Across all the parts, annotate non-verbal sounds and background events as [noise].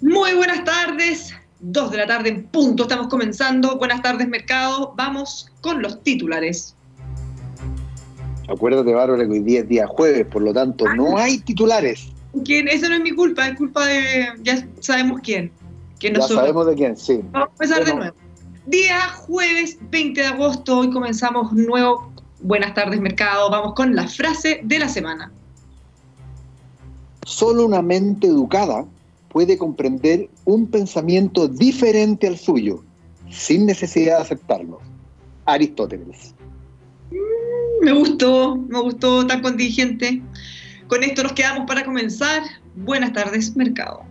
Muy buenas tardes, dos de la tarde en punto, estamos comenzando. Buenas tardes, mercado. Vamos con los titulares. Acuérdate, Bárbara, que hoy día es día jueves, por lo tanto, no hay titulares. ¿Quién? Eso no es mi culpa, es culpa de. Ya sabemos quién. Que ya sabemos de quién, sí. Vamos a empezar de nuevo. Día jueves 20 de agosto, hoy comenzamos nuevo Buenas tardes, mercado. Vamos con la frase de la semana. Solo una mente educada puede comprender un pensamiento diferente al suyo, sin necesidad de aceptarlo. Aristóteles. Mm, me gustó, me gustó tan contingente. Con esto nos quedamos para comenzar. Buenas tardes, mercado.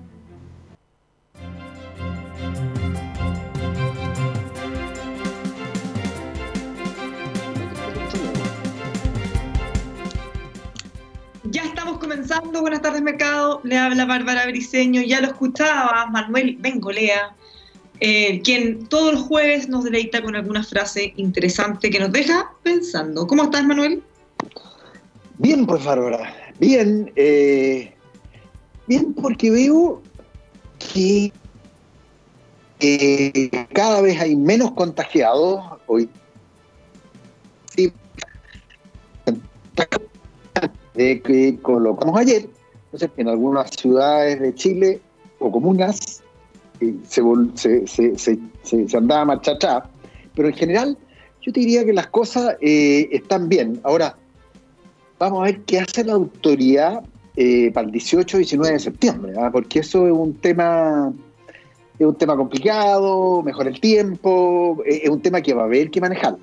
Comenzando. Buenas tardes, mercado. Le habla Bárbara Briseño. Ya lo escuchaba Manuel Bengolea, eh, quien todos los jueves nos deleita con alguna frase interesante que nos deja pensando. ¿Cómo estás, Manuel? Bien, pues, Bárbara. Bien. Eh, bien, porque veo que cada vez hay menos contagiados. Hoy sí de que colocamos ayer, entonces en algunas ciudades de Chile o comunas eh, se, se, se, se, andaba marchachá, pero en general yo te diría que las cosas eh, están bien. Ahora, vamos a ver qué hace la autoridad eh, para el 18 y 19 de septiembre, ¿ah? porque eso es un tema es un tema complicado, mejor el tiempo, es un tema que va a haber que manejarlo.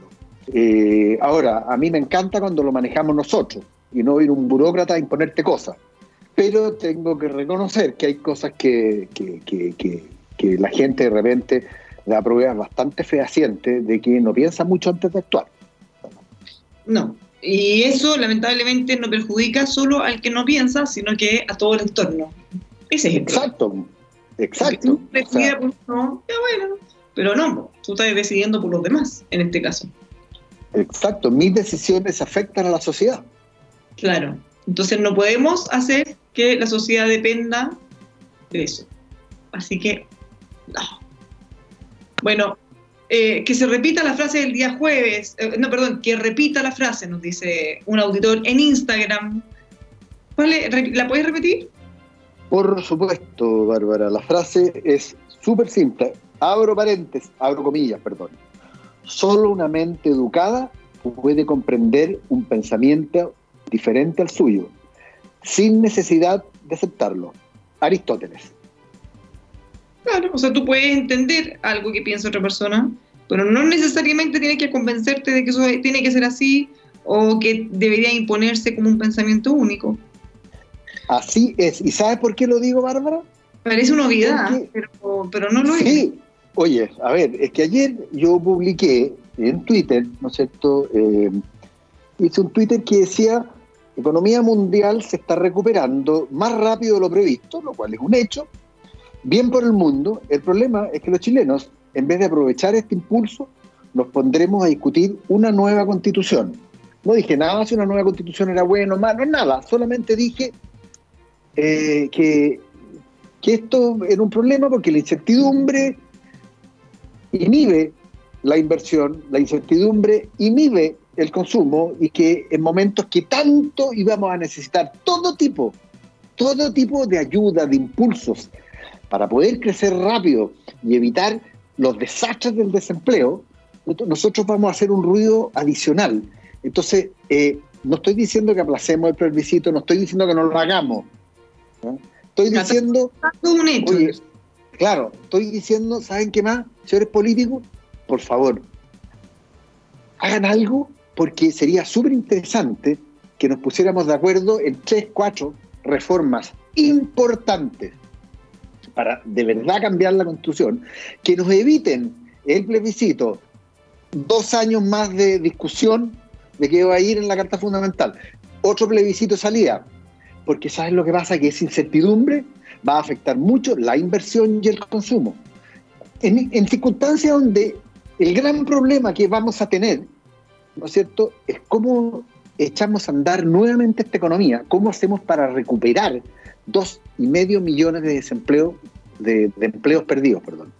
ahora, a mí me encanta cuando lo manejamos nosotros, y no ir un burócrata a imponerte cosas. Pero tengo que reconocer que hay cosas que, la gente de repente da pruebas bastante fehacientes de que no piensa mucho antes de actuar. No, y eso lamentablemente no perjudica solo al que no piensa, sino que a todo el entorno. Ese es el Exacto, exacto. no, bueno, pero no, tú estás decidiendo por los demás en este caso. Exacto, mis decisiones afectan a la sociedad. Claro. Entonces no podemos hacer que la sociedad dependa de eso. Así que, no. Bueno, eh, que se repita la frase del día jueves, eh, no, perdón, que repita la frase, nos dice un auditor en Instagram. ¿La puedes repetir? Por supuesto, Bárbara. La frase es súper simple. Abro paréntesis, abro comillas, perdón. Solo una mente educada puede comprender un pensamiento diferente al suyo, sin necesidad de aceptarlo. Aristóteles. Claro, o sea, tú puedes entender algo que piensa otra persona, pero no necesariamente tienes que convencerte de que eso tiene que ser así o que debería imponerse como un pensamiento único. Así es. ¿Y sabes por qué lo digo, Bárbara? Parece una obviedad, pero, pero, no lo sí. Oye, a ver, es que ayer yo publiqué en Twitter, ¿no es cierto? Eh, hice un Twitter que decía economía mundial se está recuperando más rápido de lo previsto, lo cual es un hecho, bien por el mundo. El problema es que los chilenos, en vez de aprovechar este impulso, nos pondremos a discutir una nueva constitución. No dije nada si una nueva constitución era buena o malo, nada, solamente dije eh, que, que esto era un problema porque la incertidumbre inhibe la inversión, la incertidumbre inhibe el consumo y que en momentos que tanto íbamos a necesitar todo tipo, todo tipo de ayuda, de impulsos para poder crecer rápido y evitar los desastres del desempleo, nosotros vamos a hacer un ruido adicional. Entonces, eh, no estoy diciendo que aplacemos el plebiscito, no estoy diciendo que no lo hagamos. Estoy diciendo... Un hecho. claro, estoy diciendo, ¿saben qué más? Señores políticos, por favor, hagan algo porque sería súper interesante que nos pusiéramos de acuerdo en tres, cuatro reformas importantes para de verdad cambiar la constitución, que nos eviten el plebiscito, dos años más de discusión de qué va a ir en la Carta Fundamental, otro plebiscito salida, porque ¿sabes lo que pasa? Que esa incertidumbre va a afectar mucho la inversión y el consumo. En, en circunstancias donde el gran problema que vamos a tener, ¿no es cierto?, es cómo echamos a andar nuevamente esta economía, cómo hacemos para recuperar dos y medio millones de desempleo, de, empleos perdidos, perdón.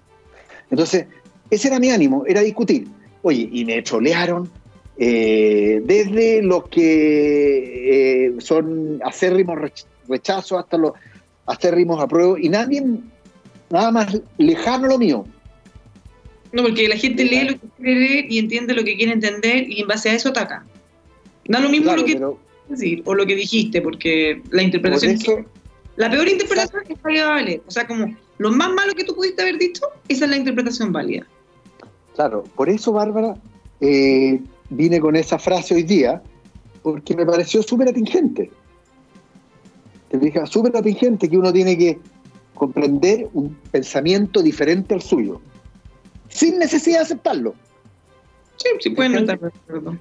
Entonces, ese era mi ánimo, era discutir. Oye, y me trolearon eh, desde los que eh, son acérrimos rechazos hasta los acérrimos apruebos, y nadie, nada más lejano lo mío. No, porque la gente lee lo que quiere leer y entiende lo que quiere entender y en base a eso ataca. Da lo mismo lo que decir o lo que dijiste, porque la interpretación. la peor interpretación es válida vale. O sea, como lo más malo que tú pudiste haber dicho, esa es la interpretación válida. Claro, por eso, Bárbara, eh, vine con esa frase hoy día, porque me pareció súper atingente. Te fijas, súper atingente que uno tiene que comprender un pensamiento diferente al suyo, sin necesidad de aceptarlo. Sí, sí pueden estar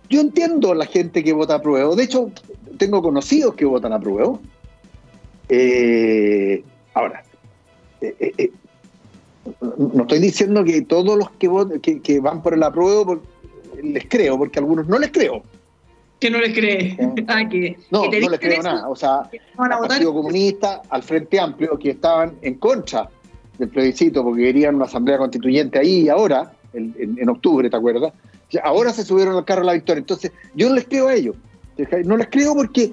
Yo entiendo a la gente que vota a prueba. De hecho, tengo conocidos que votan a prueba. Eh, ahora, eh, eh, no estoy diciendo que todos los que, que, van por el apruebo les creo, porque a algunos no les creo. Que no les cree. Ah, no, no les creo nada. O sea, al Partido Comunista, al Frente Amplio, que estaban en contra del plebiscito porque querían una asamblea constituyente ahí y ahora, en octubre, ¿te acuerdas? Ahora se subieron al carro de la victoria. Entonces, yo no les creo a ellos. No les creo porque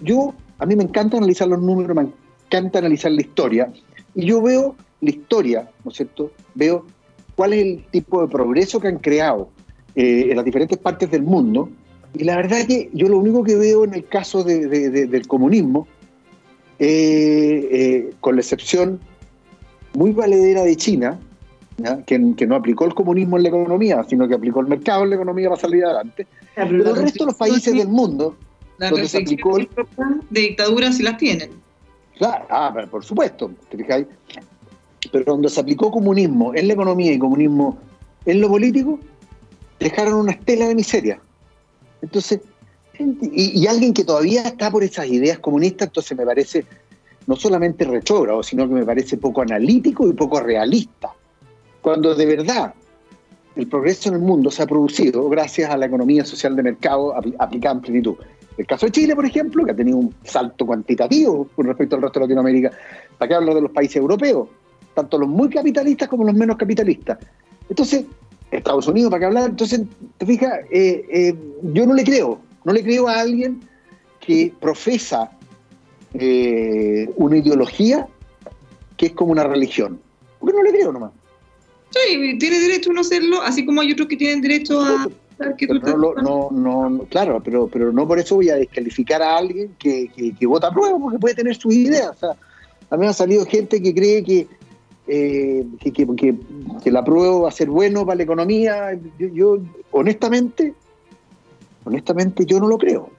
yo, a mí me encanta analizar los números, me encanta analizar la historia. Y yo veo la historia, ¿no es cierto? Veo cuál es el tipo de progreso que han creado eh, en las diferentes partes del mundo. Y la verdad es que yo lo único que veo en el caso del comunismo, eh, eh, con la excepción muy valedera de China, que, no aplicó el comunismo en la economía, sino que aplicó el mercado en la economía para salir adelante. pero, el resto de los países del mundo, donde se aplicó el... de dictaduras sí las tienen. Claro, ah, por supuesto, Pero cuando se aplicó comunismo en la economía y comunismo en lo político, dejaron una estela de miseria. Entonces, y, y, alguien que todavía está por esas ideas comunistas, entonces me parece no solamente retrógrado, sino que me parece poco analítico y poco realista cuando de verdad el progreso en el mundo se ha producido gracias a la economía social de mercado aplicada en plenitud. El caso de Chile, por ejemplo, que ha tenido un salto cuantitativo con respecto al resto de Latinoamérica. ¿Para qué hablar de los países europeos? Tanto los muy capitalistas como los menos capitalistas. Entonces, Estados Unidos, ¿para qué hablar? Entonces, te fijas, eh, eh, yo no le creo. No le creo a alguien que profesa eh, una ideología que es como una religión. Porque no le creo nomás. Sí, tiene derecho a no hacerlo, así como hay otros que tienen derecho a... no, no, no, claro, pero, pero no por eso voy a descalificar a alguien que, que, vota a prueba, porque puede tener sus ideas. O sea, a mí ha salido gente que cree que, eh, que, que, que, la prueba va a ser bueno para la economía. Yo, yo, honestamente, honestamente, yo no lo creo.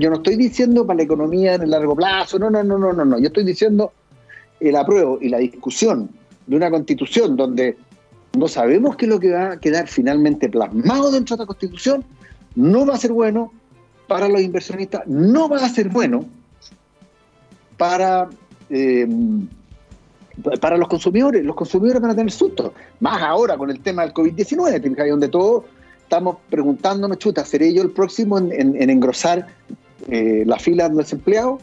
Yo no estoy diciendo para la economía en el largo plazo, no, no, no, no, no, no. Yo estoy diciendo el apruebo y la discusión de una constitución donde no sabemos qué es lo que va a quedar finalmente plasmado dentro de la constitución, no va a ser bueno para los inversionistas, no va a ser bueno para, eh, para los consumidores. Los consumidores van a tener susto, más ahora con el tema del COVID-19, donde todos estamos preguntándonos, chuta, ¿seré yo el próximo en, engrosar eh, la fila de los empleados?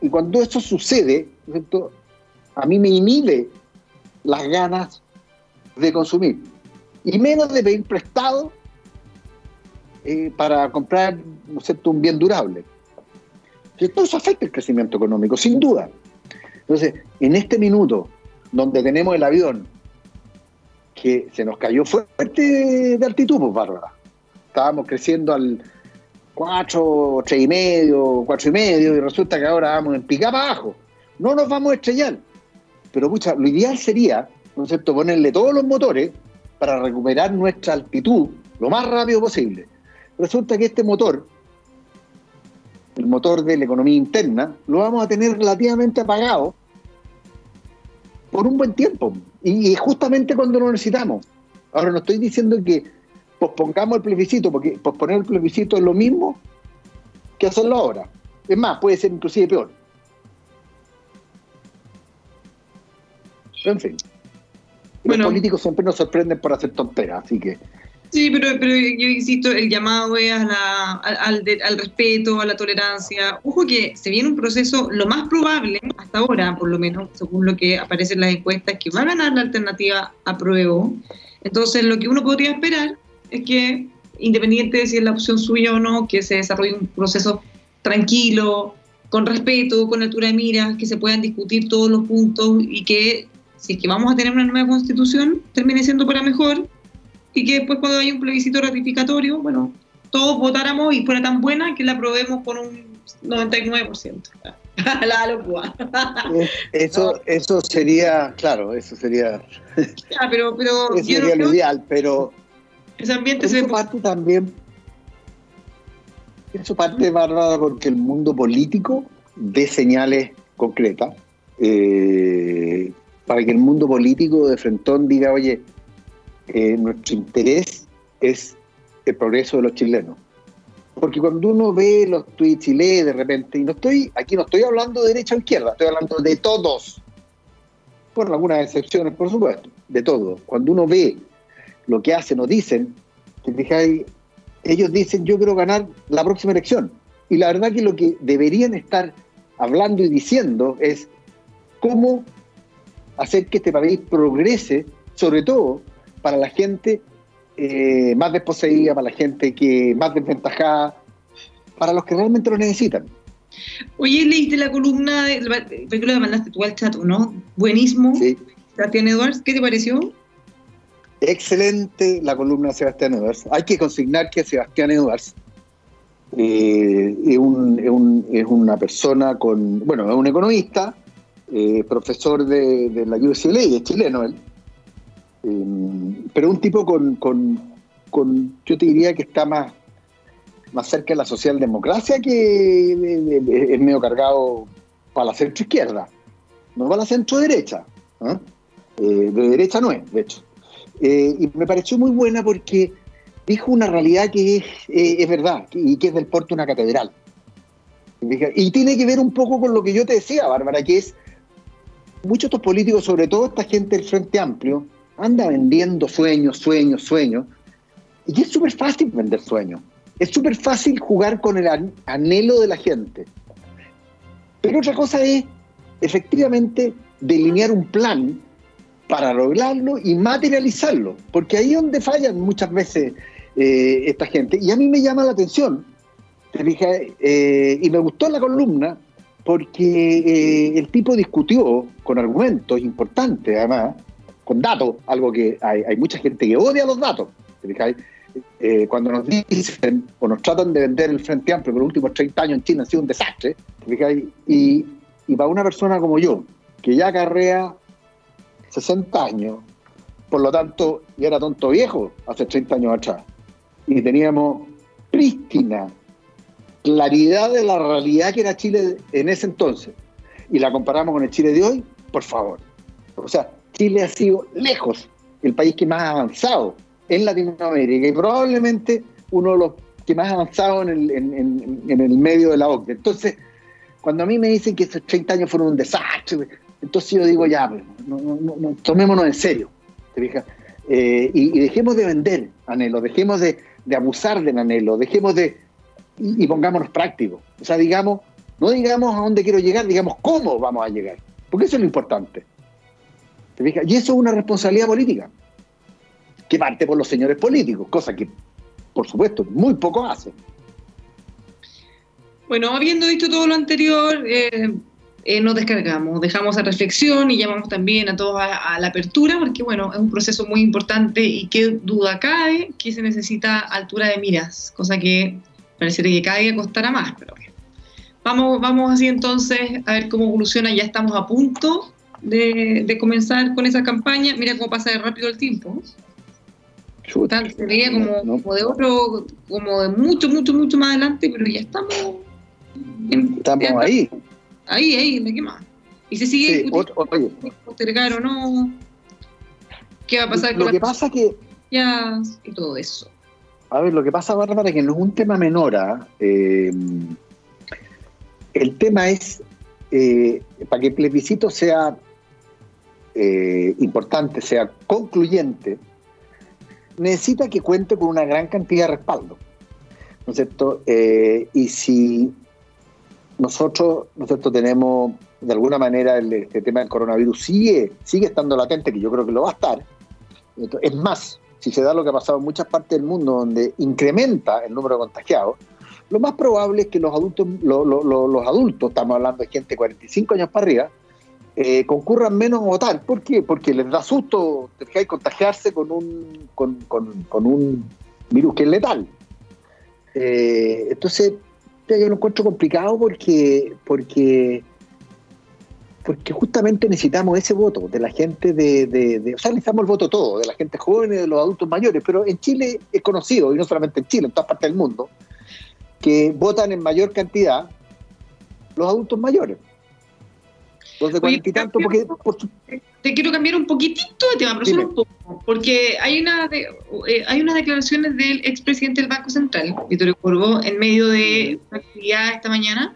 Y cuando eso sucede, a mí me inhibe las ganas de consumir y menos de pedir prestado eh, para comprar un bien durable. Todo eso afecta el crecimiento económico, sin duda. Entonces, en este minuto, donde tenemos el avión que se nos cayó fuerte de altitud, pues Bárbara. Estábamos creciendo al 4, 3 y medio, 4 y medio, y resulta que ahora vamos en pica abajo. No nos vamos a estrellar. Pero, pucha, lo ideal sería, ¿no es cierto?, ponerle todos los motores para recuperar nuestra altitud lo más rápido posible. Resulta que este motor el motor de la economía interna, lo vamos a tener relativamente apagado por un buen tiempo. Y, justamente cuando lo necesitamos. Ahora no estoy diciendo que pospongamos el plebiscito, porque posponer el plebiscito es lo mismo que hacerlo ahora. Es más, puede ser inclusive peor. En fin. Los políticos siempre nos sorprenden por hacer tonteras, así que Sí, pero, pero yo insisto, el llamado es al, respeto, a la tolerancia. Ojo que se viene un proceso, lo más probable, hasta ahora, por lo menos, según lo que aparece en las encuestas, que va a ganar la alternativa a pruebo. Entonces, lo que uno podría esperar es que, independiente de si es la opción suya o no, que se desarrolle un proceso tranquilo, con respeto, con altura de miras, que se puedan discutir todos los puntos y que, si es que vamos a tener una nueva constitución, termine siendo para mejor y que después cuando haya un plebiscito ratificatorio, bueno, todos votáramos y fuera tan buena que la aprobemos por un 99%. [laughs] la locura. Eso, eso sería, claro, eso sería. Ya, pero, pero [laughs] eso sería lo ideal, pero. Ese ambiente se parte también. Eso parte, Bárbara, porque el mundo político dé señales concretas eh, para que el mundo político de Frentón diga, oye, eh, nuestro interés es el progreso de los chilenos. Porque cuando uno ve los tweets y lee de repente, y no estoy, aquí no estoy hablando de derecha o izquierda, estoy hablando de todos, por algunas excepciones, por supuesto, de todos. Cuando uno ve lo que hacen o dicen, ellos dicen yo quiero ganar la próxima elección. Y la verdad que lo que deberían estar hablando y diciendo es cómo hacer que este país progrese, sobre todo para la gente eh, más desposeída, para la gente que más desventajada, para los que realmente lo necesitan. Oye, leíste la columna, de, que lo mandaste tú al chat, ¿no? Buenísimo. Sí. Sebastián Edwards, ¿qué te pareció? Excelente la columna de Sebastián Edwards. Hay que consignar que Sebastián Edwards eh, es, una persona con, bueno, es un economista, eh, profesor de, de la UCLA, es chileno él, Em, pero un tipo con, con, yo te diría que está más, más cerca de la socialdemocracia que es medio cargado para la centro izquierda, no para la centro derecha. ¿ah? Eh, de derecha no es, de hecho. Eh, y me pareció muy buena porque dijo una realidad que es, eh, es verdad y que es del porte una catedral. Y tiene que ver un poco con lo que yo te decía, Bárbara, que es muchos de estos políticos, sobre todo esta gente del Frente Amplio, anda vendiendo sueños, sueños, sueños. Y es súper fácil vender sueños. Es súper fácil jugar con el anhelo de la gente. Pero otra cosa es, efectivamente, delinear un plan para lograrlo y materializarlo. Porque ahí es donde fallan muchas veces eh, esta gente. Y a mí me llama la atención, te dije, eh, y me gustó la columna, porque eh, el tipo discutió con argumentos importantes, además, con datos, algo que hay, mucha gente que odia los datos. Eh, cuando nos dicen o nos tratan de vender el Frente Amplio por los últimos 30 años en China ha sido un desastre, y, para una persona como yo, que ya carrea 60 años, por lo tanto, ya era tonto viejo hace 30 años atrás, y teníamos prístina claridad de la realidad que era Chile en ese entonces, y la comparamos con el Chile de hoy, por favor. O sea, Chile ha sido lejos el país que más ha avanzado en Latinoamérica y probablemente uno de los que más ha avanzado en el, medio de la OCDE. Entonces, cuando a mí me dicen que esos 30 años fueron un desastre, entonces yo digo, ya, pues, tomémonos en serio, eh, y, dejemos de vender anhelo, dejemos de, abusar del anhelo, dejemos de... Y, y, pongámonos prácticos. O sea, digamos, no digamos a dónde quiero llegar, digamos cómo vamos a llegar, porque eso es lo importante. Y eso es una responsabilidad política. que parte por los señores políticos, cosa que, por supuesto, muy poco hacen. Bueno, habiendo dicho todo lo anterior, eh, eh, nos descargamos, dejamos a reflexión y llamamos también a todos a, la apertura, porque bueno, es un proceso muy importante y qué duda cabe que se necesita altura de miras, cosa que pareciera que cada día costará más, pero Vamos, vamos así entonces a ver cómo evoluciona, ya estamos a punto de, comenzar con esa campaña, mira cómo pasa de rápido el tiempo. se veía como, como de otro, como de mucho, mucho, mucho más adelante, pero ya estamos Estamos ahí. Ahí, ahí, ¿de qué más? Y se sigue sí, postergar o no. ¿Qué va a pasar lo que pasa que ya y todo eso? A ver, lo que pasa, Bárbara, que no es un tema menor. ¿ah? Eh, el tema es, eh, para que el plebiscito sea eh, importante, sea concluyente, necesita que cuente con una gran cantidad de respaldo. ¿No es cierto? y si nosotros, ¿no tenemos de alguna manera el, este tema del coronavirus sigue, sigue estando latente, que yo creo que lo va a estar. Es más, si se da lo que ha pasado en muchas partes del mundo donde incrementa el número de contagiados, lo más probable es que los adultos, los adultos, estamos hablando de gente de 45 años para arriba, eh, concurran menos a votar. ¿Por qué? Porque les da susto contagiarse con un, con, un virus que es letal. Eh, entonces, yo lo encuentro complicado porque, porque, porque justamente necesitamos ese voto de la gente de, O sea, necesitamos el voto todo, de la gente joven y de los adultos mayores, pero en Chile es conocido, y no solamente en Chile, en todas partes del mundo, que votan en mayor cantidad los adultos mayores. Los de cuarenta y tanto, porque... Te quiero cambiar un poquitito de tema, pero solo un poco, porque hay, una de, eh, hay unas declaraciones del expresidente del Banco Central, Vittorio Corvo, en medio de una actividad esta mañana,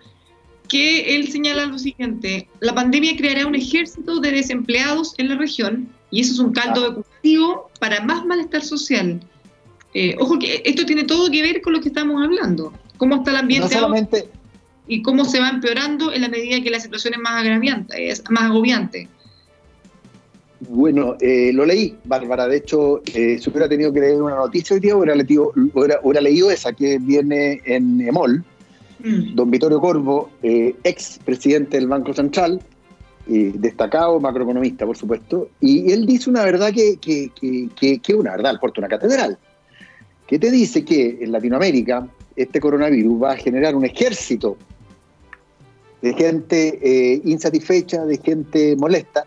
que él señala lo siguiente, la pandemia creará un ejército de desempleados en la región y eso es un caldo de cultivo para más malestar social. Eh, ojo que esto tiene todo que ver con lo que estamos hablando, cómo está el ambiente y cómo se va empeorando en la medida que la situación es más agraviante, es más agobiante. Bueno, eh, lo leí, Bárbara. De hecho, eh, si hubiera tenido que leer una noticia hoy día, hubiera, leído, esa que viene en EMOL. Mm. Don Vittorio Corvo, eh, ex presidente del Banco Central, destacado macroeconomista, por supuesto, y él dice una verdad que, que, que, que, una verdad, al porto una catedral, que te dice que en Latinoamérica este coronavirus va a generar un ejército de gente eh, insatisfecha, de gente molesta,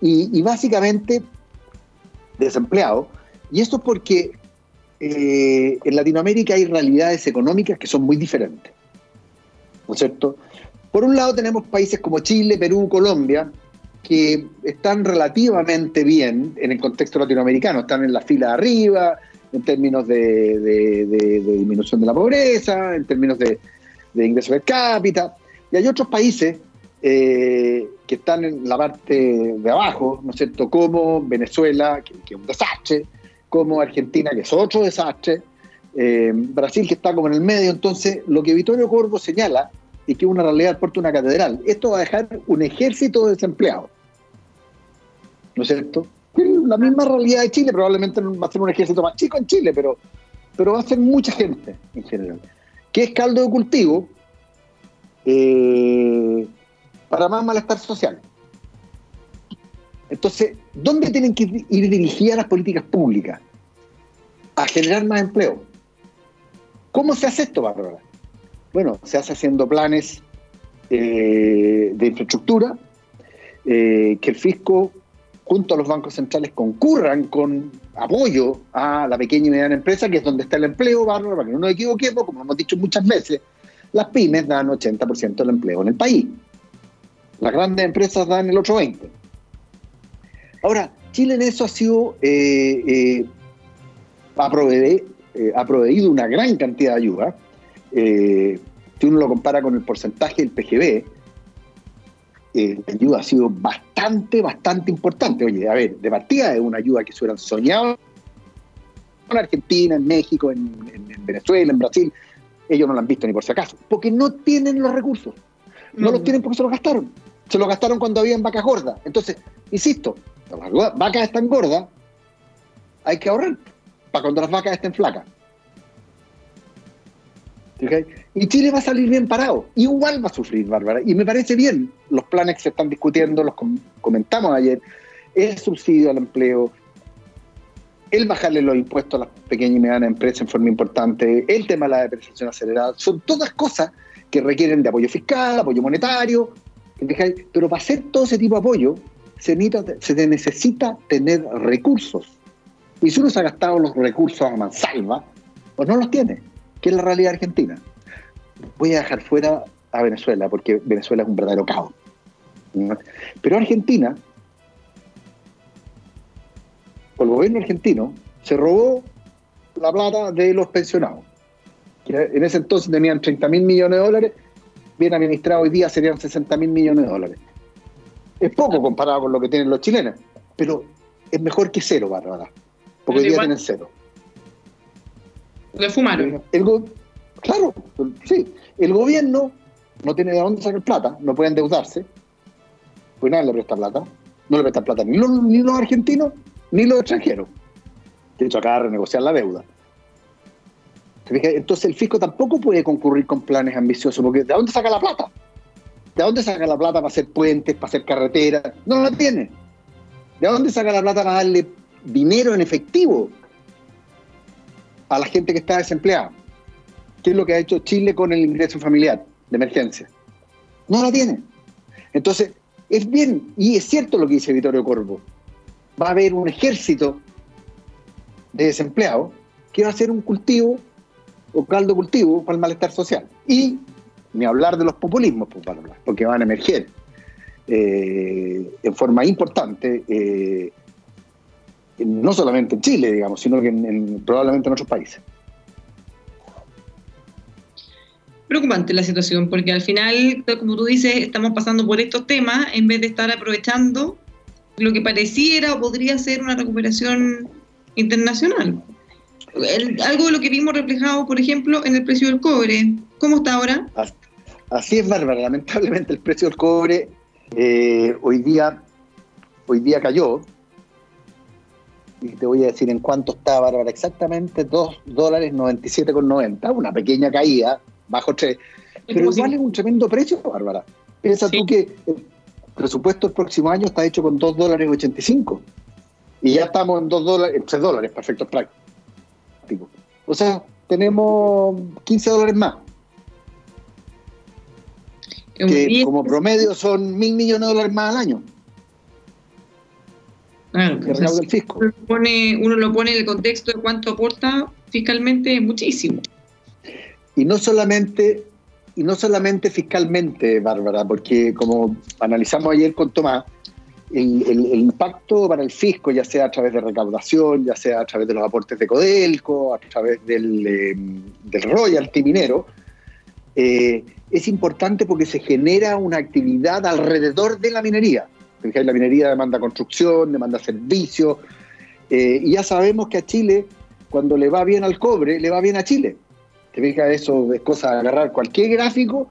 y, básicamente desempleado. Y esto es porque eh, en Latinoamérica hay realidades económicas que son muy diferentes. ¿No es cierto? Por un lado tenemos países como Chile, Perú, Colombia, que están relativamente bien en el contexto latinoamericano, están en la fila de arriba, en términos de, disminución de la pobreza, en términos de, ingreso per cápita. Y hay otros países eh, que están en la parte de abajo, ¿no es cierto? Como Venezuela, que, es un desastre, como Argentina, que es otro desastre, eh, Brasil, que está como en el medio. Entonces, lo que Vittorio Corvo señala es que una realidad porta una catedral. Esto va a dejar un ejército de desempleados. ¿No es cierto? La misma realidad de Chile, probablemente va a ser un ejército más chico en Chile, pero, pero va a ser mucha gente en general. ¿Qué es caldo de cultivo? Eh, para más malestar social. Entonces, ¿dónde tienen que ir dirigidas las políticas públicas? A generar más empleo. ¿Cómo se hace esto, Bárbara? Bueno, se hace haciendo planes eh, de infraestructura, eh, que el fisco, junto a los bancos centrales, concurran con apoyo a la pequeña y mediana empresa, que es donde está el empleo, Bárbara, para que no nos equivoquemos, como hemos dicho muchas veces, las pymes dan 80% del empleo en el país. Las grandes empresas dan el otro 20%. Ahora, Chile en eso ha sido, eh, eh, eh, ha, proveído una gran cantidad de ayuda. si uno lo compara con el porcentaje del PGB, la ayuda ha sido bastante, bastante importante. Oye, a ver, de partida es una ayuda que se hubieran soñado en Argentina, en México, en, Venezuela, en Brasil. Ellos no lo han visto ni por si acaso, porque no tienen los recursos. No los mm. tienen porque se los gastaron se lo gastaron cuando habían vacas gordas. Entonces, insisto, las vacas están gordas hay que ahorrar para cuando las vacas estén flacas. Y Chile va a salir bien parado. Igual va a sufrir, Bárbara. Y me parece bien los planes que se están discutiendo, los comentamos ayer, el subsidio al empleo, el bajarle los impuestos a las pequeñas y medianas empresas en forma importante, el tema de la depreciación acelerada, son todas cosas que requieren de apoyo fiscal, apoyo monetario, pero para hacer todo ese tipo de apoyo se necesita, tener recursos. Y si uno se ha gastado los recursos a mansalva, pues no los tiene que es la realidad argentina. Voy a dejar fuera a Venezuela, porque Venezuela es un verdadero caos. Pero Argentina, gobierno argentino, se robó la plata de los pensionados. en ese entonces tenían 30 mil millones de dólares, bien administrado hoy día serían 60 mil millones de dólares. Es poco comparado con lo que tienen los chilenos, pero es mejor que cero, Bárbara, porque hoy día tienen cero. Le fumaron. claro, sí. El gobierno no tiene de dónde sacar plata, no puede endeudarse, pues nadie le presta plata. No le presta plata ni los, ni los argentinos ni los extranjeros. De hecho, acaba de renegociar la deuda. Entonces el fisco tampoco puede concurrir con planes ambiciosos, porque ¿de dónde saca la plata? ¿De dónde saca la plata para hacer puentes, para hacer carreteras? No la tiene. ¿De dónde saca la plata para darle dinero en efectivo a la gente que está desempleada. ¿Qué es lo que ha hecho Chile con el ingreso familiar de emergencia? No la tiene. Entonces, es bien, y es cierto lo que dice Vittorio Corvo, va a haber un ejército de desempleados que va a ser un cultivo o caldo cultivo para el malestar social. Y ni hablar de los populismos, pues, porque van a emerger eh, en forma importante eh, no solamente en Chile, digamos, sino que probablemente en otros países. Preocupante la situación, porque al final, como tú dices, estamos pasando por estos temas en vez de estar aprovechando lo que pareciera o podría ser una recuperación internacional. algo de lo que vimos reflejado, por ejemplo, en el precio del cobre. ¿Cómo está ahora? Así es, Bárbara. Lamentablemente el precio del cobre eh, hoy, día, hoy día cayó y te voy a decir en cuánto está, Bárbara, exactamente 2 dólares 97,90, una pequeña caída, bajo 3, pero igual es un tremendo precio, Bárbara. Piensa tú que el presupuesto del próximo año está hecho con 2 dólares 85 y ya estamos en 2 dólares, en 3 dólares, perfecto práctico. O sea, tenemos 15 dólares más. Que como promedio son mil millones de dólares más al año. Claro, fisco. Uno, lo pone, uno lo pone en el contexto de cuánto aporta fiscalmente, es muchísimo. Y no solamente, y no solamente fiscalmente, Bárbara, porque como analizamos ayer con Tomás, el, impacto para el fisco, ya sea a través de recaudación, ya sea a través de los aportes de Codelco, a través del, eh, del royalty minero, eh, es importante porque se genera una actividad alrededor de la minería. La minería demanda construcción, demanda servicios, eh, y ya sabemos que a Chile, cuando le va bien al cobre, le va bien a Chile. Te fijas, eso es cosa de agarrar cualquier gráfico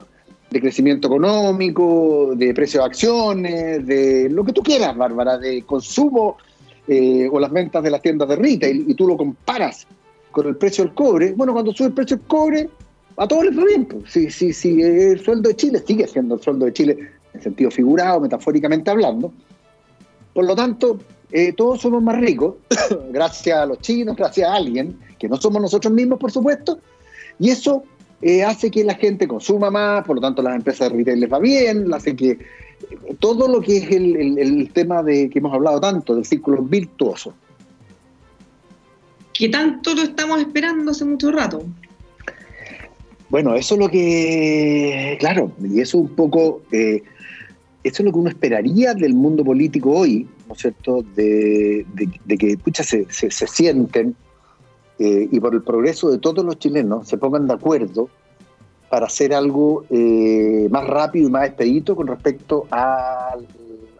de crecimiento económico, de precio de acciones, de lo que tú quieras, Bárbara, de consumo eh, o las ventas de las tiendas de retail, y tú lo comparas con el precio del cobre. Bueno, cuando sube el precio del cobre, a todos les va bien. Si, sí, sí, el sueldo de Chile sigue siendo el sueldo de Chile en sentido figurado, metafóricamente hablando. Por lo tanto, eh, todos somos más ricos, [coughs] gracias a los chinos, gracias a alguien, que no somos nosotros mismos, por supuesto, y eso eh, hace que la gente consuma más, por lo tanto las empresas de retail les va bien, hace que todo lo que es el, tema de que hemos hablado tanto, del círculo virtuoso. Que tanto lo estamos esperando hace mucho rato. Bueno, eso es lo que, claro, y eso un poco, eh, eso es lo que uno esperaría del mundo político hoy, ¿no es cierto?, de, que, pucha, se, sienten eh, y por el progreso de todos los chilenos se pongan de acuerdo para hacer algo eh, más rápido y más expedito con respecto a,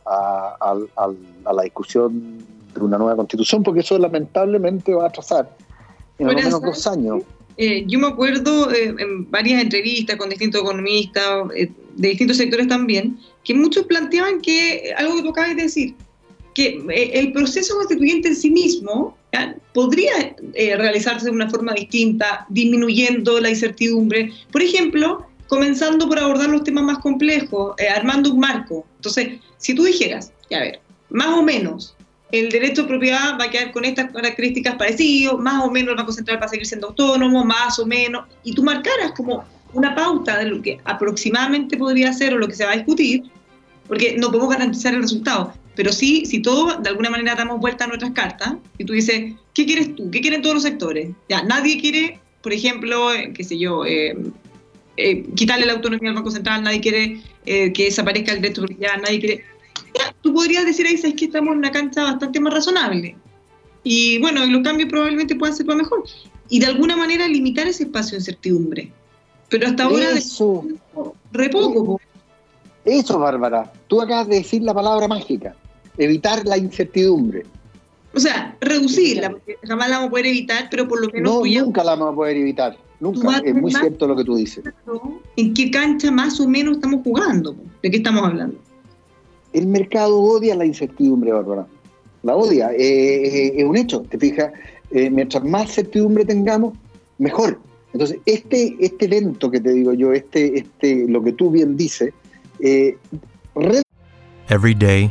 la discusión de una nueva constitución, porque eso lamentablemente va a atrasar en al menos dos años. Eh, yo me acuerdo eh, en varias entrevistas con distintos economistas, eh, de distintos sectores también, que muchos planteaban que, algo que tú acabas de decir, que el proceso constituyente en sí mismo podría eh, realizarse de una forma distinta, disminuyendo la incertidumbre. Por ejemplo, comenzando por abordar los temas más complejos, eh, armando un marco. Entonces, si tú dijeras, ya ver, más o menos, el derecho de propiedad va a quedar con estas características parecidas, más o menos el Banco Central va a seguir siendo autónomo, más o menos, y tú marcaras como una pauta de lo que aproximadamente podría ser o lo que se va a discutir, porque no podemos garantizar el resultado, pero sí, si todos de alguna manera damos vuelta a nuestras cartas, y tú dices, ¿qué quieres tú? ¿Qué quieren todos los sectores? Ya, nadie quiere, por ejemplo, eh, qué sé yo, eh, eh, quitarle la autonomía al Banco Central, nadie quiere que desaparezca el derecho de propiedad, nadie quiere... Ya, tú podrías decir ahí, sabes que estamos en una cancha bastante más razonable. Y bueno, los cambios probablemente puedan ser para mejor. Y de alguna manera limitar ese espacio de incertidumbre. Pero hasta ahora... Eso. re poco. Eso, Bárbara. Tú acabas de decir la palabra mágica evitar la incertidumbre. O sea, reducirla, porque jamás la vamos a poder evitar, pero por lo menos... No, nunca la vamos a poder evitar, nunca, es muy cierto lo que tú dices. ¿En qué cancha más o menos estamos jugando? ¿De qué estamos hablando? El mercado odia la incertidumbre, Bárbara. La odia, eh, eh, es un hecho, te fijas, eh, mientras más certidumbre tengamos, mejor. Entonces, este, este evento que te digo yo, este, este, lo que tú bien dices, Every day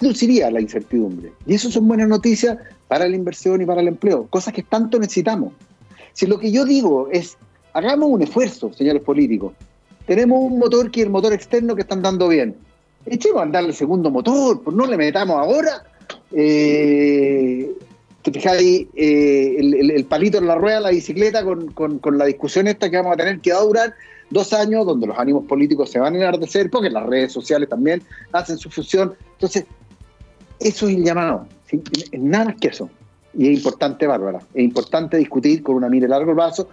Reduciría la incertidumbre. Y eso son buenas noticias para la inversión y para el empleo. Cosas que tanto necesitamos. Si lo que yo digo es, hagamos un esfuerzo, señores políticos. Tenemos un motor que el motor externo que están dando bien. Echemos a andar el segundo motor, pues no le metamos ahora. Eh, te eh, el, palito en la rueda la bicicleta con, la discusión esta que vamos a tener que va a durar dos años, donde los ánimos políticos se van a enardecer, porque las redes sociales también hacen su función. Entonces, eso es el llamado, nada más que eso. Y es importante, Bárbara, es importante discutir con una mira a largo plazo,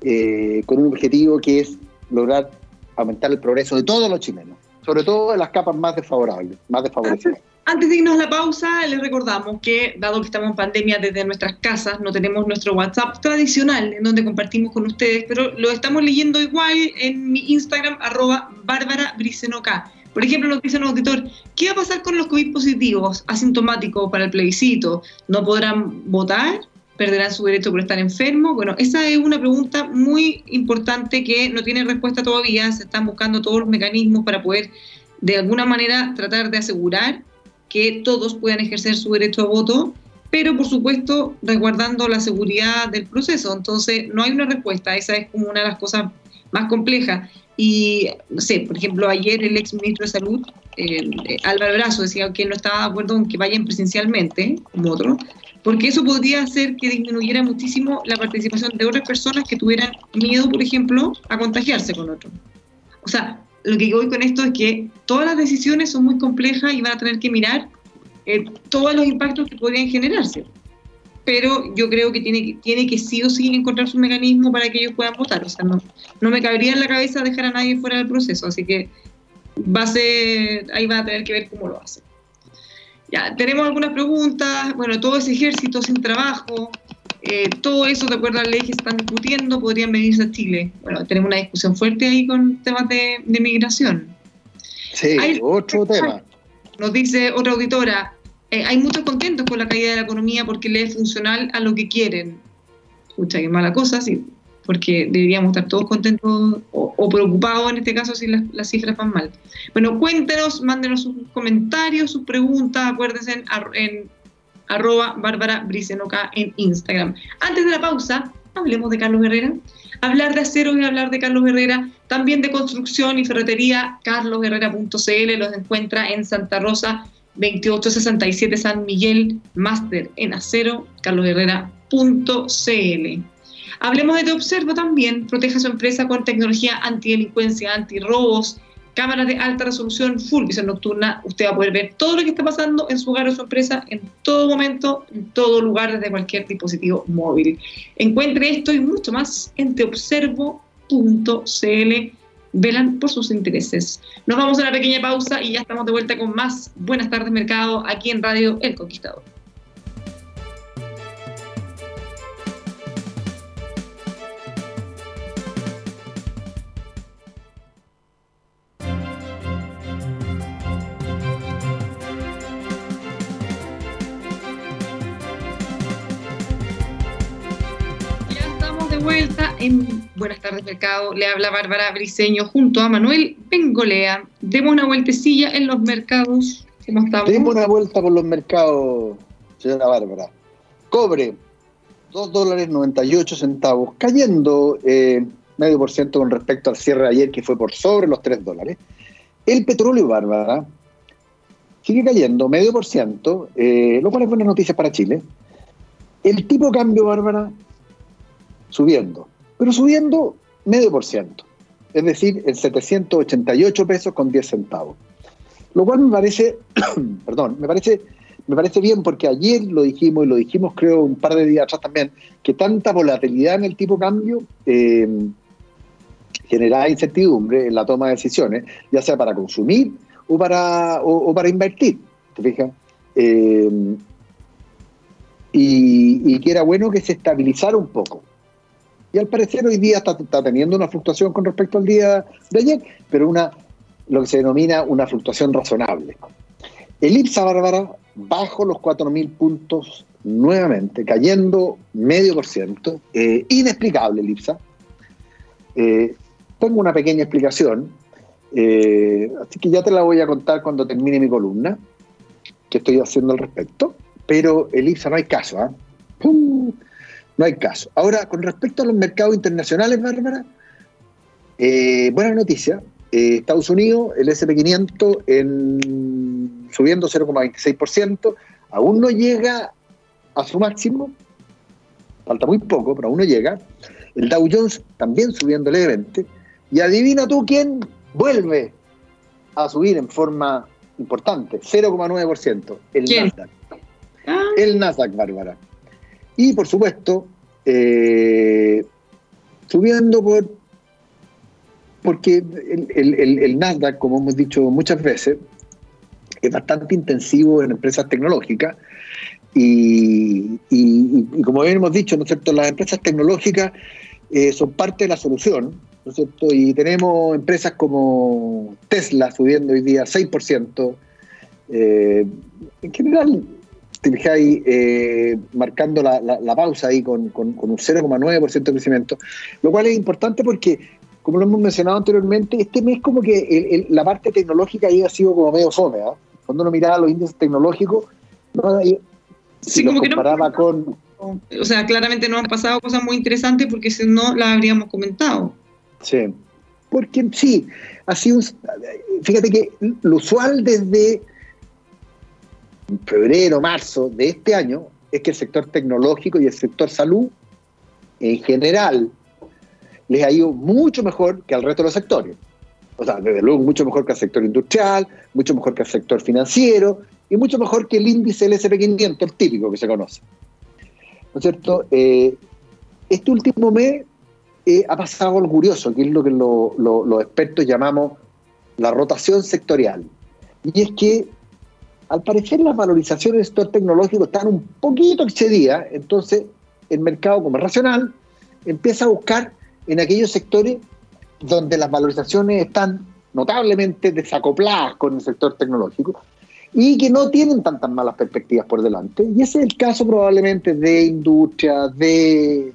eh, con un objetivo que es lograr aumentar el progreso de todos los chilenos, sobre todo de las capas más desfavorables, más desfavorecidas. Antes de irnos a la pausa, les recordamos que, dado que estamos en pandemia desde nuestras casas, no tenemos nuestro WhatsApp tradicional en donde compartimos con ustedes, pero lo estamos leyendo igual en mi Instagram, arroba Bárbara Por ejemplo, nos dice un auditor, ¿qué va a pasar con los COVID positivos asintomáticos para el plebiscito? ¿No podrán votar? ¿Perderán su derecho por estar enfermos? Bueno, esa es una pregunta muy importante que no tiene respuesta todavía. Se están buscando todos los mecanismos para poder, de alguna manera, tratar de asegurar que todos puedan ejercer su derecho a voto, pero por supuesto resguardando la seguridad del proceso. Entonces, no hay una respuesta, esa es como una de las cosas más complejas. Y, no sé, por ejemplo, ayer el ex ministro de Salud, eh, Álvaro Brazo, decía que no estaba de acuerdo en que vayan presencialmente, como otro, porque eso podría hacer que disminuyera muchísimo la participación de otras personas que tuvieran miedo, por ejemplo, a contagiarse con otro. O sea, lo que voy con esto es que todas las decisiones son muy complejas y van a tener que mirar eh, todos los impactos que podrían generarse. Pero yo creo que tiene, que tiene que sí o sí encontrar su mecanismo para que ellos puedan votar. O sea, no, no me cabería en la cabeza dejar a nadie fuera del proceso. Así que va a ser, ahí van a tener que ver cómo lo hacen. Ya, tenemos algunas preguntas. Bueno, todo ese ejército sin trabajo, eh, todo eso, de acuerdo a la ley que están discutiendo, podrían venirse a Chile. Bueno, tenemos una discusión fuerte ahí con temas de, migración. Sí, otro tema. Nos dice otra auditora, eh, hay muchos contentos con la caída de la economía porque le es funcional a lo que quieren. Escucha, qué mala cosa, sí, porque deberíamos estar todos contentos o, preocupados en este caso si las, cifras van mal. Bueno, cuéntenos, mándenos sus comentarios, sus preguntas, acuérdense en, en arroba Bárbara Bricenoca en Instagram. Antes de la pausa, hablemos de Carlos Herrera. Hablar de acero y hablar de Carlos Herrera, también de construcción y ferretería, carlosherrera.cl los encuentra en Santa Rosa 2867 San Miguel, máster en acero, carlosherrera.cl. Hablemos de Te Observo también, proteja su empresa con tecnología antidelincuencia, antirrobos, cámaras de alta resolución, full visión nocturna. Usted va a poder ver todo lo que está pasando en su hogar o su empresa en todo momento, en todo lugar, desde cualquier dispositivo móvil. Encuentre esto y mucho más en teobservo.cl. Velan por sus intereses. Nos vamos a una pequeña pausa y ya estamos de vuelta con más Buenas tardes Mercado aquí en Radio El Conquistador. En Buenas tardes Mercado. Le habla Bárbara Briseño junto a Manuel Bengolea. Demos una vueltecilla en los mercados. ¿Cómo estamos? Demos una vuelta por los mercados, señora Bárbara. Cobre, 2 dólares 98 centavos, cayendo eh, medio por ciento con respecto al cierre de ayer, que fue por sobre los 3 dólares. El petróleo, Bárbara, sigue cayendo medio por ciento, eh, lo cual es buena noticia para Chile. El tipo de cambio, Bárbara, subiendo, pero subiendo medio por ciento, es decir, en 788 pesos con 10 centavos. Lo cual me parece, [coughs] perdón, me parece, me parece bien porque ayer lo dijimos y lo dijimos creo un par de días atrás también, que tanta volatilidad en el tipo cambio eh, generaba incertidumbre en la toma de decisiones, ya sea para consumir o para, o, para invertir, ¿te fijas? Eh, y, y, que era bueno que se estabilizara un poco. Y al parecer hoy día está, teniendo una fluctuación con respecto al día de ayer, pero una lo que se denomina una fluctuación razonable. El IPSA Bárbara bajo los 4.000 puntos nuevamente, cayendo medio por ciento. Eh, inexplicable el IPSA. Eh, tengo una pequeña explicación, eh, así que ya te la voy a contar cuando termine mi columna, que estoy haciendo al respecto. Pero el IPSA no hay caso. ¿ah? No hay caso. Ahora, con respecto a los mercados internacionales, Bárbara, eh, buena noticia. Eh, Estados Unidos, el SP500 en, subiendo 0,26%, aún no llega a su máximo, falta muy poco, pero aún no llega. El Dow Jones también subiendo levemente. Y adivina tú quién vuelve a subir en forma importante, 0,9%, el Nasdaq. Ah. El Nasdaq, Bárbara. Y por supuesto, eh, subiendo por porque el, Nasdaq, como hemos dicho muchas veces, es bastante intensivo en empresas tecnológicas y, como bien hemos dicho, ¿no es cierto? las empresas tecnológicas eh, son parte de la solución, ¿no es cierto? y tenemos empresas como Tesla subiendo hoy día 6%, eh, en general te eh, marcando la, pausa ahí con, un 0,9% de crecimiento, lo cual es importante porque, como lo hemos mencionado anteriormente, este mes como que la parte tecnológica ahí ha sido como medio fome, ¿ah? Cuando uno miraba los índices tecnológicos, no, sí, como que no, con... O sea, claramente no han pasado cosas muy interesantes porque si no las habríamos comentado. Sí, porque sí, ha sido Fíjate que lo usual desde febrero, marzo de este año, es que el sector tecnológico y el sector salud en general les ha ido mucho mejor que al resto de los sectores. O sea, desde luego mucho mejor que al sector industrial, mucho mejor que al sector financiero y mucho mejor que el índice del SP500, el típico que se conoce. ¿No es cierto? Eh, este último mes eh, ha pasado algo curioso, que es lo que los expertos llamamos la rotación sectorial. Y es que al parecer las valorizaciones del sector tecnológico están un poquito excedidas, entonces el mercado como racional empieza a buscar en aquellos sectores donde las valorizaciones están notablemente desacopladas con el sector tecnológico y que no tienen tantas malas perspectivas por delante. Y ese es el caso probablemente de industria, de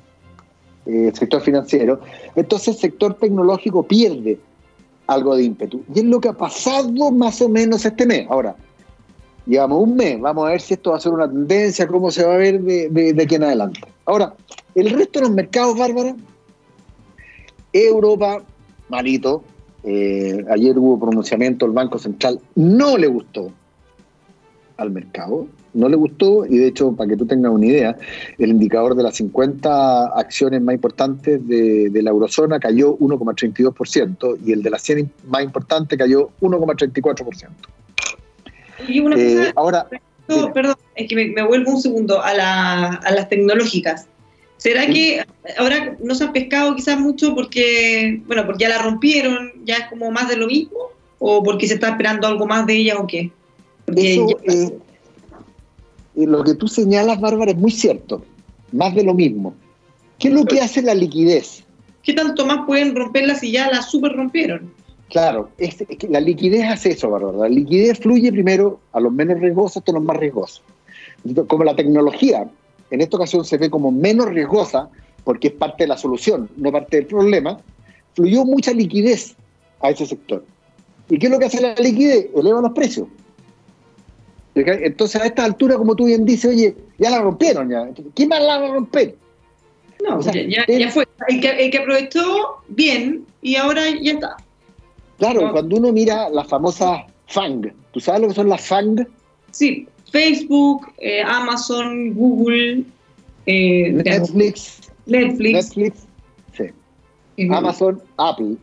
eh, sector financiero. Entonces el sector tecnológico pierde algo de ímpetu. Y es lo que ha pasado más o menos este mes. Ahora, Llevamos un mes, vamos a ver si esto va a ser una tendencia, cómo se va a ver de, de, aquí en adelante. Ahora, el resto de los mercados, Bárbara, Europa, malito. Eh, ayer hubo pronunciamiento, el Banco Central no le gustó al mercado, no le gustó y de hecho, para que tú tengas una idea, el indicador de las 50 acciones más importantes de, de la eurozona cayó 1,32% y el de las 100 más importantes cayó 1,34%. Y una eh, ahora, perdón, es que me, vuelvo un segundo a, las tecnológicas. ¿Será que ahora no se han pescado quizás mucho porque, bueno, porque ya la rompieron, ya es como más de lo mismo? ¿O porque se está esperando algo más de ella o qué? Eso, eh, lo que tú señalas, Bárbara, es muy cierto. Más de lo mismo. ¿Qué es lo que hace la liquidez? ¿Qué tanto más pueden romperla si ya la super rompieron? Claro, es, que la liquidez hace eso, ¿verdad? La liquidez fluye primero a los menos riesgosos hasta los más riesgosos. Como la tecnología en esta ocasión se ve como menos riesgosa, porque es parte de la solución, no parte del problema, fluyó mucha liquidez a ese sector. ¿Y qué es lo que hace la liquidez? Eleva los precios. Entonces, a esta altura, como tú bien dices, oye, ya la rompieron, ya. ¿Quién más la va a romper? No, ya, ya, fue. El que, el que aprovechó, bien, y ahora ya está. Claro, cuando uno mira las famosas FANG, ¿tú sabes lo que son las FANG? Sí, Facebook, eh, Amazon, Google, eh, Netflix. Netflix. Netflix, sí. Amazon, Apple.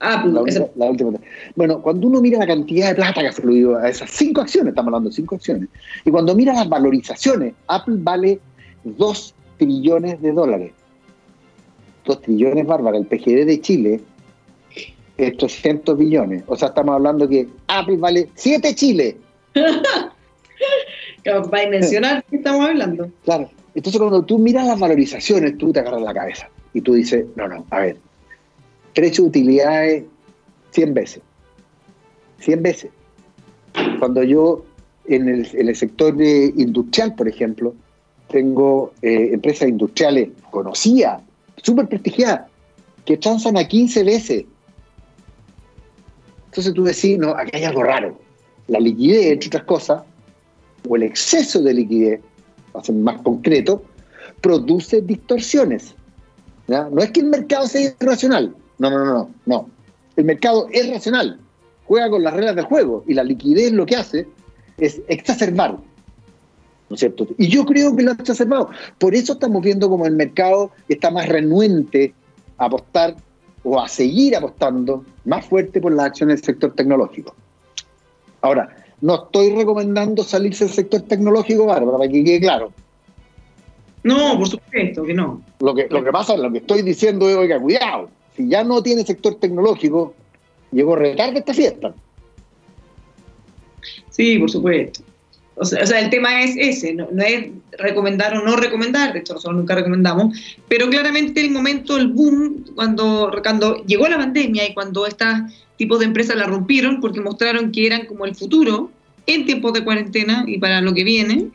Apple, la, última. Bueno, cuando uno mira la cantidad de plata que ha fluido a esas cinco acciones, estamos hablando de cinco acciones, y cuando mira las valorizaciones, Apple vale 2 trillones de dólares. 2 trillones, bárbara. El PGD de Chile 300 billones. O sea, estamos hablando que Apple vale 7 Chile. [laughs] Para mencionar que estamos hablando. Claro. Entonces, cuando tú miras las valorizaciones, tú te agarras la cabeza y tú dices, no, no, a ver, precio de utilidades 100 veces. 100 veces. Cuando yo en el, sector industrial, por ejemplo, tengo eh, empresas industriales conocidas, súper prestigiadas, que transan a 15 veces entonces tú decís, no, aquí hay algo raro. La liquidez, entre otras cosas, o el exceso de liquidez, para ser más concreto, produce distorsiones. No es que el mercado sea irracional. No, no, no, no, El mercado es racional. Juega con las reglas del juego. Y la liquidez lo que hace es exacerbar. ¿No es cierto? Y yo creo que lo ha exacerbado. Por eso estamos viendo como el mercado está más renuente a apostar o a seguir apostando más fuerte por las acciones del sector tecnológico. Ahora, no estoy recomendando salirse del sector tecnológico, Bárbara, para que quede claro. No, por supuesto que no. Lo que, lo que pasa, lo que estoy diciendo es, oiga, cuidado, si ya no tiene sector tecnológico, llegó retarde esta fiesta. Sí, por supuesto. O sea, el tema es ese, no, es recomendar o no recomendar, de hecho nosotros nunca recomendamos, pero claramente el momento, el boom, cuando, cuando llegó la pandemia y cuando estos tipos de empresas la rompieron porque mostraron que eran como el futuro en tiempos de cuarentena y para lo que viene,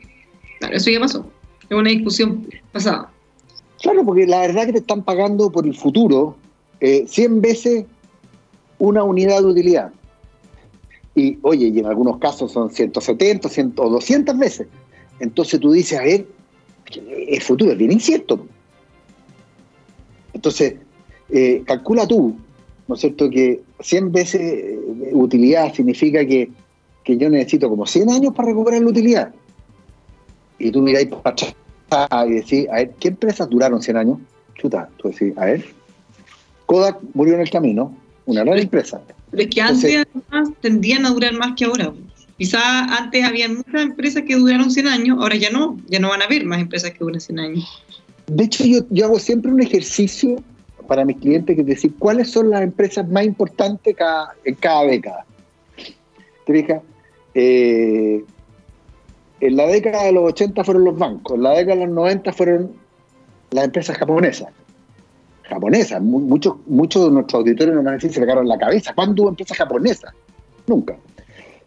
claro, eso ya pasó, es una discusión pasada. Claro, porque la verdad que te están pagando por el futuro eh, 100 veces una unidad de utilidad. Y oye, y en algunos casos son 170 100, o 200 veces. Entonces tú dices, a ver, el futuro es bien incierto. Entonces, eh, calcula tú, ¿no es cierto?, que 100 veces eh, utilidad significa que, que, yo necesito como 100 años para recuperar la utilidad. Y tú miráis para atrás y decís, a ver, ¿qué empresas duraron 100 años? Chuta, tú decís, a ver, Kodak murió en el camino, una gran empresa. Pero es que antes tendían a durar más que ahora. Quizá antes había muchas empresas que duraron 100 años, ahora ya no, ya no van a haber más empresas que duren 100 años. De hecho, yo, yo hago siempre un ejercicio para mis clientes que es decir, ¿cuáles son las empresas más importantes cada, en cada década? ¿Te fijas? Eh, en la década de los 80 fueron los bancos, en la década de los 90 fueron las empresas japonesas japonesa. Muchos, muchos de nuestros auditores nos van a se le la cabeza. ¿Cuándo hubo empresas japonesas? Nunca.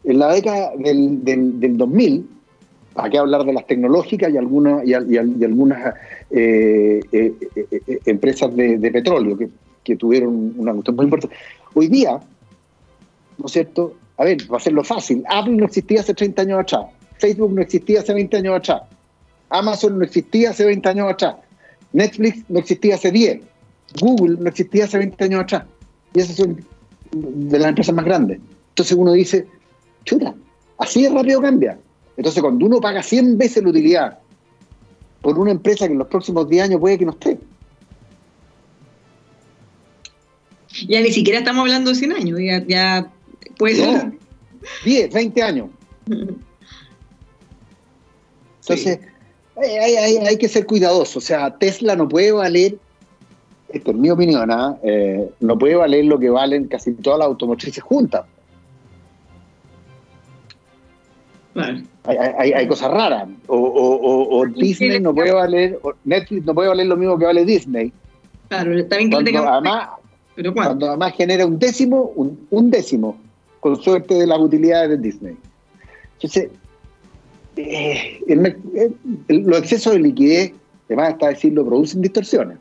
En la década del, del, 2000, ¿para qué hablar de las tecnológicas y algunas, y, algunas eh, eh, eh, empresas de, petróleo que, tuvieron una cuestión muy importante? Hoy día, ¿no es cierto?, a ver, va a hacerlo fácil. Apple no existía hace 30 años atrás. Facebook no existía hace 20 años atrás. Amazon no existía hace 20 años atrás. Netflix no existía hace 10. Google no existía hace 20 años atrás. Y esas son de las empresas más grandes. Entonces uno dice, chuta, así de rápido cambia. Entonces cuando uno paga 100 veces la utilidad por una empresa que en los próximos 10 años puede que no esté. Ya ni siquiera estamos hablando de 100 años, ya, ya puede ser. 10, 20 años. [laughs] Entonces, hay, hay, hay, que ser cuidadoso. O sea, Tesla no puede valer, esto es mi opinión, ¿ah? eh, no puede valer lo que valen casi todas las automotrices juntas. Vale. Hay, hay, hay, cosas raras. O, o, o Disney no puede valer, Netflix no puede valer lo mismo que vale Disney. Claro, está bien que cuando, además, ¿Pero cuando además genera un décimo, un, un, décimo, con suerte de las utilidades de Disney. Entonces, eh, el, el, los excesos de liquidez, además está decirlo, producen distorsiones.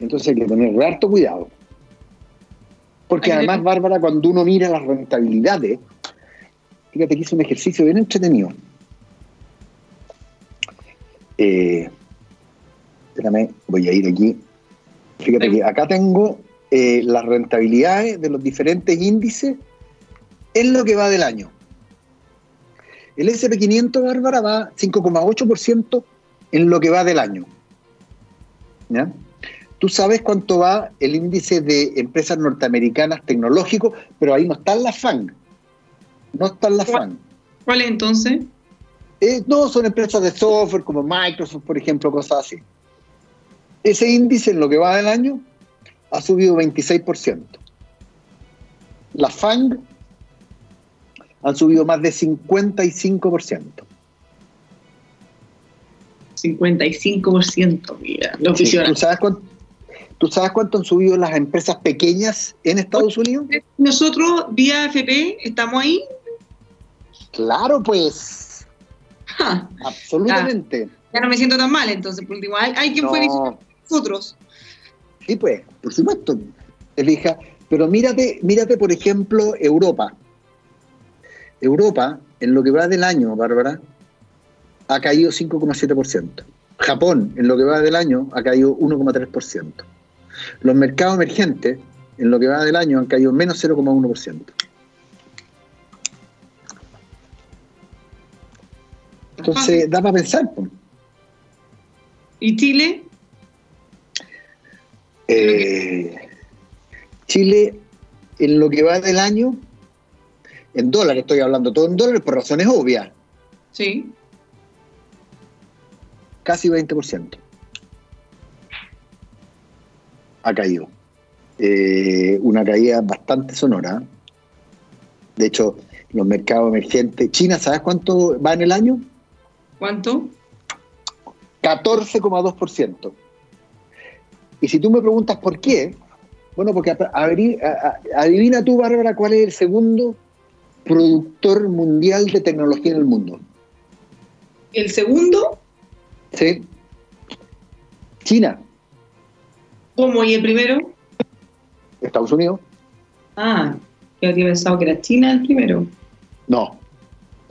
Entonces hay que tener harto cuidado. Porque además, Bárbara, cuando uno mira las rentabilidades, fíjate que hice un ejercicio bien entretenido. Eh, espérame, voy a ir aquí. Fíjate que acá tengo eh, las rentabilidades de los diferentes índices en lo que va del año. El SP500, Bárbara, va 5,8% en lo que va del año. ¿Ya? Tú sabes cuánto va el índice de empresas norteamericanas tecnológicos, pero ahí no están las FANG. No están las FANG. ¿Cuál es entonces? Eh, no, son empresas de software como Microsoft, por ejemplo, cosas así. Ese índice en lo que va del año ha subido 26%. Las FANG han subido más de 55%. 55%, mira. Sí, ¿tú, sabes cuánto, ¿Tú sabes cuánto han subido las empresas pequeñas en Estados Unidos? Nosotros, vía FP, estamos ahí. Claro, pues. Absolutamente. Ya, no me siento tan mal, entonces, por último. Hay, hay quien fue nosotros. Sí, pues, por supuesto. Elija. Pero mírate, mírate, por ejemplo, Europa. Europa, en lo que va del año, Bárbara, ha caído 5,7%. Japón, en lo que va del año, ha caído 1,3%. Los mercados emergentes, en lo que va del año, han caído menos 0,1%. Entonces, da para pensar. ¿Y Chile? Eh, Chile, en lo que va del año, en dólares, estoy hablando todo en dólares por razones obvias. Sí. Casi 20%. Ha caído. Eh, una caída bastante sonora. De hecho, los mercados emergentes. China, ¿sabes cuánto va en el año? ¿Cuánto? 14,2%. Y si tú me preguntas por qué, bueno, porque adivina tú, Bárbara, cuál es el segundo productor mundial de tecnología en el mundo. ¿El segundo? Sí. China. ¿Cómo? ¿Y el primero? Estados Unidos. Ah, yo había pensado que era China el primero. No,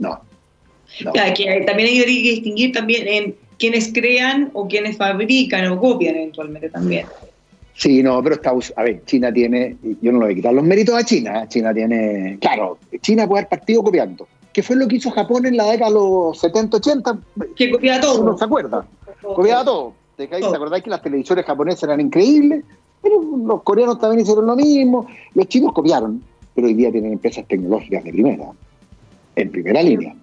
no. que también hay que distinguir también en quienes crean o quienes fabrican o copian eventualmente también. Sí, no, pero Estados, a ver, China tiene, yo no le voy a quitar los méritos a China, ¿eh? China tiene, claro, China puede haber partido copiando. ¿Qué fue lo que hizo Japón en la década de los 70, 80? Que copiaba todo. No se acuerda. Copiaba todo. ¿Te, ¿Te acordás que las televisiones japonesas eran increíbles? Pero los coreanos también hicieron lo mismo. Los chinos copiaron, pero hoy día tienen empresas tecnológicas de primera, en primera línea.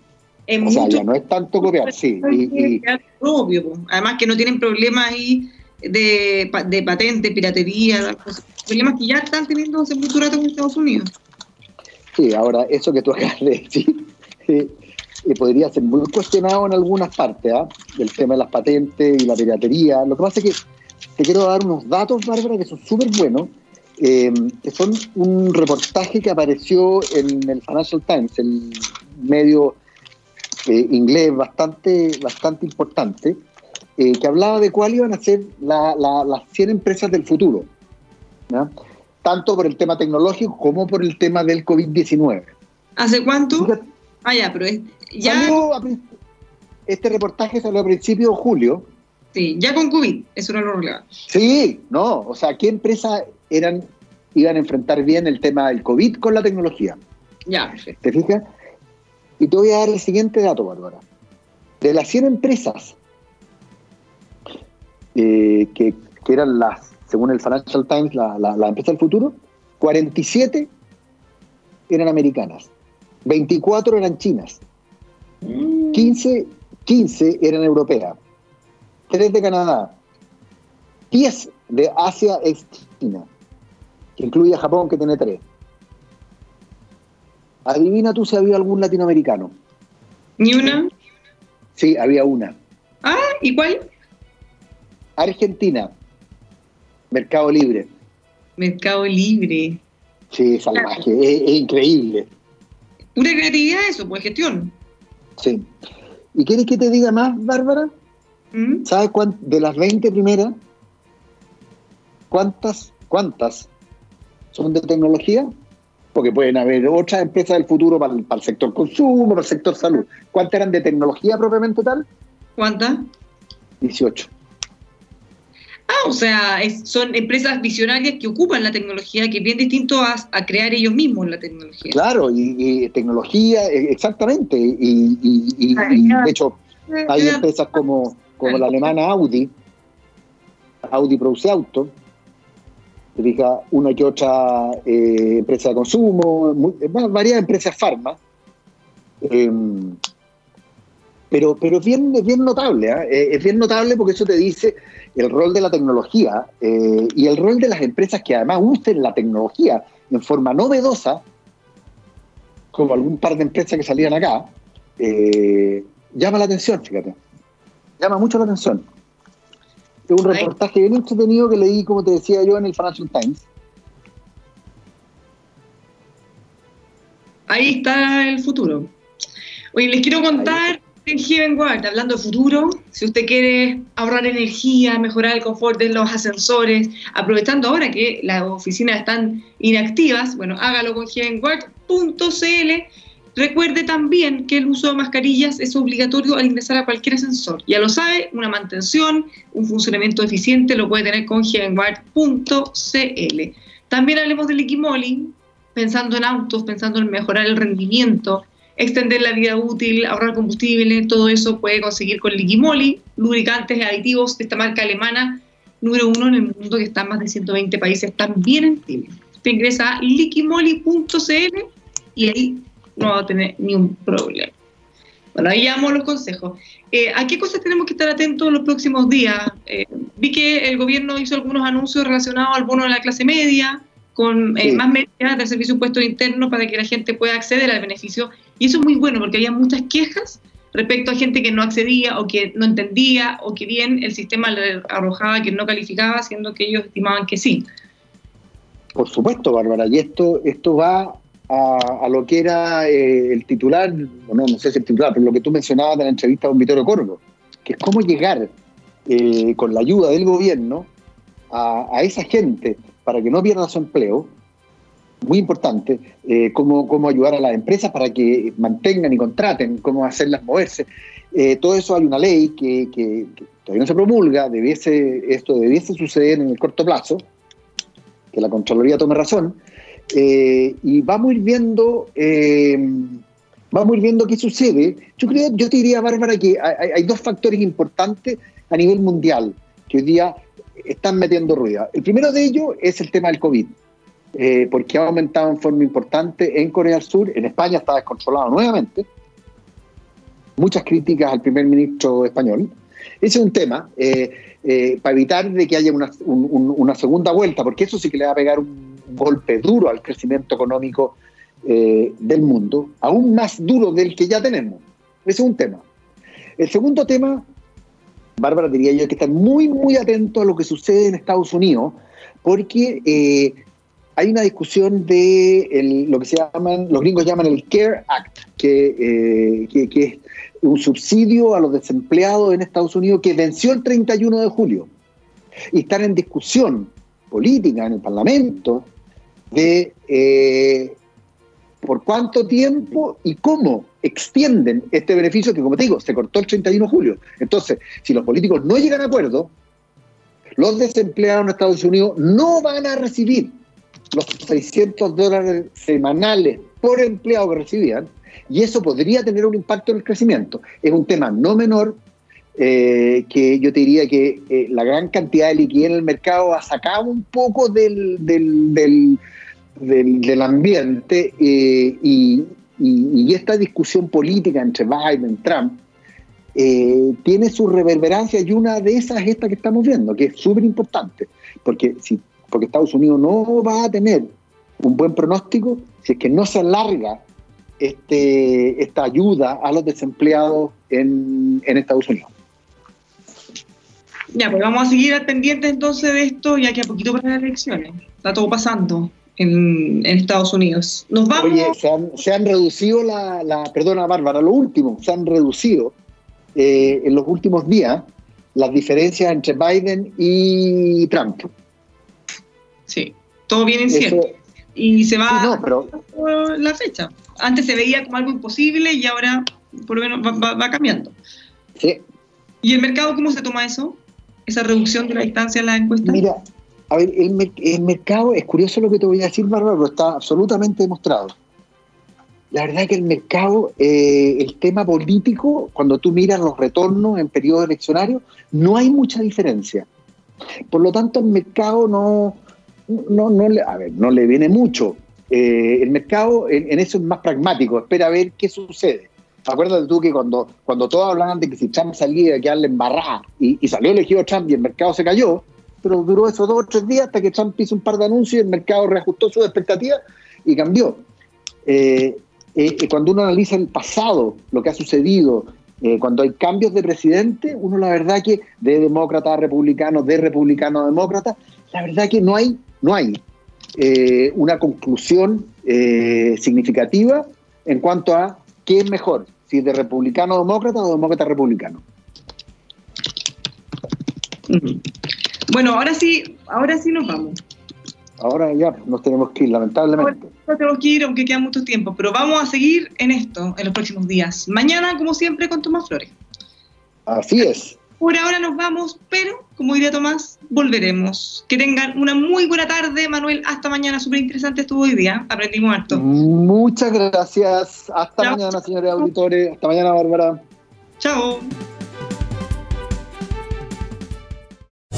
o sea, ya no es tanto copiar, sí. [laughs] Y, Obvio, además que no tienen problemas ahí de, de patente, piratería, problemas que ya están teniendo sepultura en Estados Unidos. Sí, ahora eso que tú [laughs] acabas de decir eh, eh, podría ser muy cuestionado en algunas partes, ¿ah? del tema de las patentes y la piratería. Lo que pasa es que te quiero dar unos datos, Bárbara, que son súper buenos, eh, que son un reportaje que apareció en el Financial Times, el medio inglés bastante, bastante importante, que hablaba de cuáles iban a ser las 100 empresas del futuro. tanto por el tema tecnológico como por el tema del COVID-19. ¿Hace cuánto? Ah, ya, pero es, ya... este reportaje salió a principios de julio. Sí, ya con COVID, eso no lo relevante. Sí, no, o sea, ¿qué empresas eran, iban a enfrentar bien el tema del COVID con la tecnología? Ya, perfecto. ¿Te fijas? Y te voy a dar el siguiente dato, Bárbara. De las 100 empresas eh, que, eran las, según el Financial Times, la, la, empresa del futuro, 47 eran americanas, 24 eran chinas, 15, mm. 15 eran europeas, 3 de Canadá, 10 de Asia ex China, que incluye a Japón que tiene 3. Adivina tú si había algún latinoamericano. ¿Ni una? Sí, había una. Ah, ¿y cuál? Argentina. Mercado Libre. Mercado Libre. Sí, salvaje, es, increíble. Pura creatividad eso, pues gestión. Sí. ¿Y quieres que te diga más, Bárbara? ¿Mm? ¿Sabes cuántas, de las 20 primeras, cuántas, cuántas son de tecnología? Porque pueden haber otras empresas del futuro para, para el sector consumo, para el sector salud. ¿Cuántas eran de tecnología propiamente tal? ¿Cuántas? 18. Ah, o sea, son empresas visionarias que ocupan la tecnología, que es bien distinto a, crear ellos mismos la tecnología. Claro, y, tecnología, e, exactamente. Y, de hecho, hay empresas como, como la alemana Audi, Audi produce auto, una que otra eh, empresa de consumo, varias empresas farma. Em, pero, pero es bien, bien notable, ¿eh? es bien notable porque eso te dice el rol de la tecnología eh, y el rol de las empresas que además usen la tecnología en forma novedosa, como algún par de empresas que salían acá, eh, llama la atención, fíjate. Llama mucho la atención. Es un reportaje bien entretenido que leí, como te decía yo, en el Financial Times. Ahí está el futuro. Oye, les quiero contar en Heaven hablando de futuro, si usted quiere ahorrar energía, mejorar el confort de los ascensores, aprovechando ahora que las oficinas están inactivas, bueno, hágalo con heavenguard.cl. Recuerde también que el uso de mascarillas es obligatorio al ingresar a cualquier ascensor. Ya lo sabe, una mantención, un funcionamiento eficiente lo puede tener con heavenguard.cl. También hablemos del Liquimoli, pensando en autos, pensando en mejorar el rendimiento, extender la vida útil, ahorrar combustible, todo eso puede conseguir con Liquimoli, lubricantes y aditivos de esta marca alemana, número uno en el mundo que está en más de 120 países, también en Chile. Usted ingresa a liquimoli.cl y ahí no va a tener ni un problema. Bueno, ahí llamamos los consejos. Eh, ¿A qué cosas tenemos que estar atentos los próximos días? Eh, vi que el gobierno hizo algunos anuncios relacionados al bono de la clase media, con eh, más medidas del servicio impuesto interno para que la gente pueda acceder al beneficio. Y eso es muy bueno porque había muchas quejas respecto a gente que no accedía o que no entendía o que bien el sistema le arrojaba que no calificaba, siendo que ellos estimaban que sí. Por supuesto, Bárbara, y esto, esto va a, lo que era eh, el titular, no, no sé si el titular, pero lo que tú mencionabas en la entrevista con Vittorio Corvo, que es cómo llegar eh, con la ayuda del gobierno a esa gente para que no pierda su empleo, muy importante, eh, cómo, ayudar a las empresas para que mantengan y contraten, cómo hacerlas moverse. Eh, todo eso hay una ley que, todavía no se promulga, debiese, esto debiese suceder en el corto plazo, que la Contraloría tome razón, eh, y vamos a ir viendo, vamos a ir viendo qué sucede. Yo creo, yo te diría, Bárbara, que hay, hay dos factores importantes a nivel mundial que hoy día están metiendo ruido. El primero de ellos es el tema del COVID, eh, porque ha aumentado en forma importante en Corea del Sur, en España está descontrolado nuevamente. Muchas críticas al primer ministro español. Ese es un tema eh, eh, para evitar de que haya una, una, segunda vuelta, porque eso sí que le va a pegar un golpe duro al crecimiento económico del mundo, aún más duro del que ya tenemos. Ese es un tema. El segundo tema Bárbara, diría yo que están muy, muy atentos a lo que sucede en Estados Unidos, porque hay una discusión de lo que se llaman, los gringos llaman el CARE Act, eh, que, es un subsidio a los desempleados en Estados Unidos que venció el 31 de julio. Y están en discusión política en el Parlamento de eh, por cuánto tiempo y cómo extienden este beneficio que, como te digo, se cortó el 31 de julio. Entonces, si los políticos no llegan a acuerdo, los desempleados en Estados Unidos no van a recibir los 600 dólares semanales por empleado que recibían, y eso podría tener un impacto en el crecimiento. Es un tema no menor eh, que yo te diría que eh, la gran cantidad de liquidez en el mercado ha sacado un poco del, del, ambiente eh, y, esta discusión política entre Biden y Trump tiene su reverberancia y una de esas es esta que estamos viendo, que es súper importante, porque, si, porque Estados Unidos no va a tener un buen pronóstico si es que no se alarga este, esta ayuda a los desempleados en, en Estados Unidos. Ya, pues vamos a seguir al pendiente entonces de esto, ya que a poquito para las elecciones. Está todo pasando en, Estados Unidos. Nos vamos. Oye, se han, reducido la, la, Perdona, Bárbara, lo último, se han reducido eh, en los últimos días las diferencias entre Biden y Trump. Sí, todo bien incierto. y se va la fecha. Antes se veía como algo imposible y ahora por lo menos va, va cambiando. Sí. ¿Y el mercado cómo se toma eso? esa reducción de la distancia en la encuesta? Mira, a ver, el, mercado, es curioso lo que te voy a decir, Bárbara, pero está absolutamente demostrado. La verdad es que el mercado, eh, el tema político, cuando tú miras los retornos en periodo eleccionario, no hay mucha diferencia. Por lo tanto, el mercado no, no, no, le, a ver, no le viene mucho. Eh, el mercado en, eso es más pragmático, espera a ver qué sucede. Acuérdate tú que cuando, cuando todos hablaban de que si Trump salía de quedarle embarrada y, y salió elegido Trump y el mercado se cayó, pero duró esos dos o tres días hasta que Trump hizo un par de anuncios y el mercado reajustó sus expectativas y cambió. Eh, eh, cuando uno analiza el pasado, lo que ha sucedido, cuando hay cambios de presidente, uno la verdad que de demócrata a republicano, de republicano a demócrata, la verdad que no hay, no hay una conclusión significativa en cuanto a qué es mejor, si de republicano a demócrata o demócrata republicano. Bueno, ahora sí, ahora sí nos vamos. Ahora ya nos tenemos que ir, lamentablemente. No tenemos que ir, aunque queda mucho tiempo, pero vamos a seguir en esto en los próximos días. Mañana, como siempre, con Tomás Flores. Así es. Por ahora nos vamos, pero, como diría Tomás, volveremos. Que tengan una muy buena tarde, Manuel. Hasta mañana. Súper interesante estuvo hoy día. Aprendimos harto. Muchas gracias. Hasta mañana, señores auditores. Hasta mañana, Bárbara. Chao.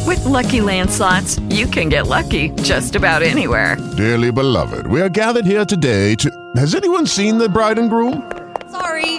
With lucky landslots, you can get lucky just about anywhere. Dearly beloved, we are gathered here today to. Has anyone seen the bride and groom? Sorry,